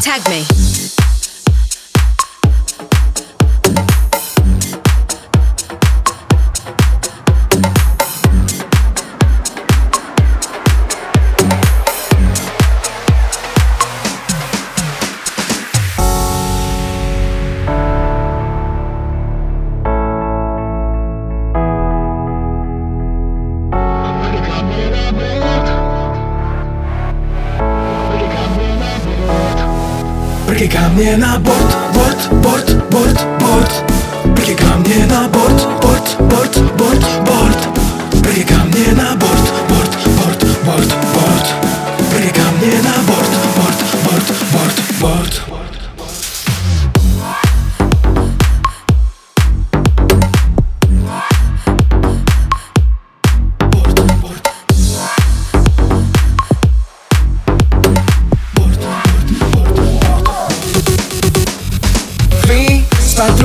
Tag me. Прыгай ко мне на борт, борт,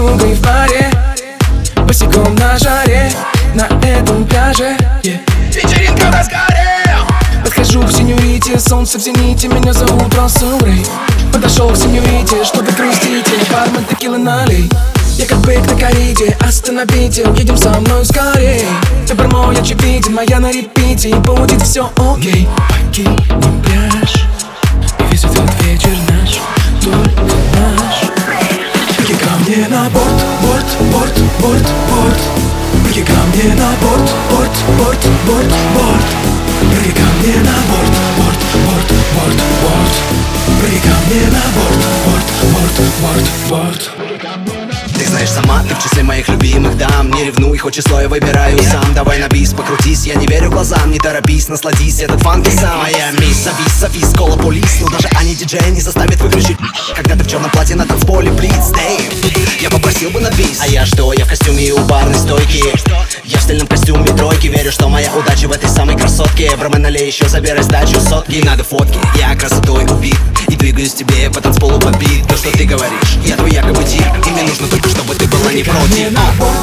подругой в баре Босиком на жаре На этом пляже. Yeah. Вечеринка в разгаре Подхожу к сеньорите, солнце в зените Меня зовут Рассел Рэй. Подошел к сеньорите, что вы грустите Бармен текилы налей. Я как бык на кориде, остановите, едем со мной скорей. Выбор мой очевиден, моя на репите И будет все окей. Покинем пляж борт, Прыгай ко мне на борт, борт, борт, борт, борт Прыгай ко мне на борт, борт, борт, борт, борт сама, ты в числе моих любимых дам Не ревнуй, хоть число я выбираю сам. Давай на бис, покрутись, я не верю глазам Не торопись, насладись, этот фанки сам. Моя мисс, завис, завис, кола полис Но даже они диджея не заставит выключить. Когда ты в черном платье на танцполе блиц я попросил бы на бис. А я что, я в костюме и у барной стойки? Я в стильном костюме тройки Верю, что моя удача в этой самой красотке. Бромен налей, еще забирай сдачу сотки. Надо фотки, я красотой убит. И двигаюсь тебе по танцполу бит То, что ты говоришь, я твой якобы тип И мне нужно только, чтобы ты была не против. На борт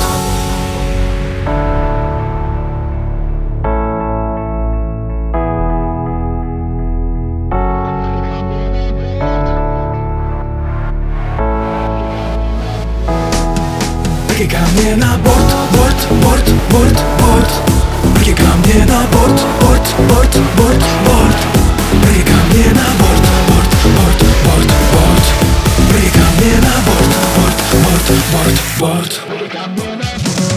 ко мне на борт, борт, борт, борт, борт. Прыгай ко мне на борт, борт, борт, борт, борт. Прыгай ко мне на борт, quarto.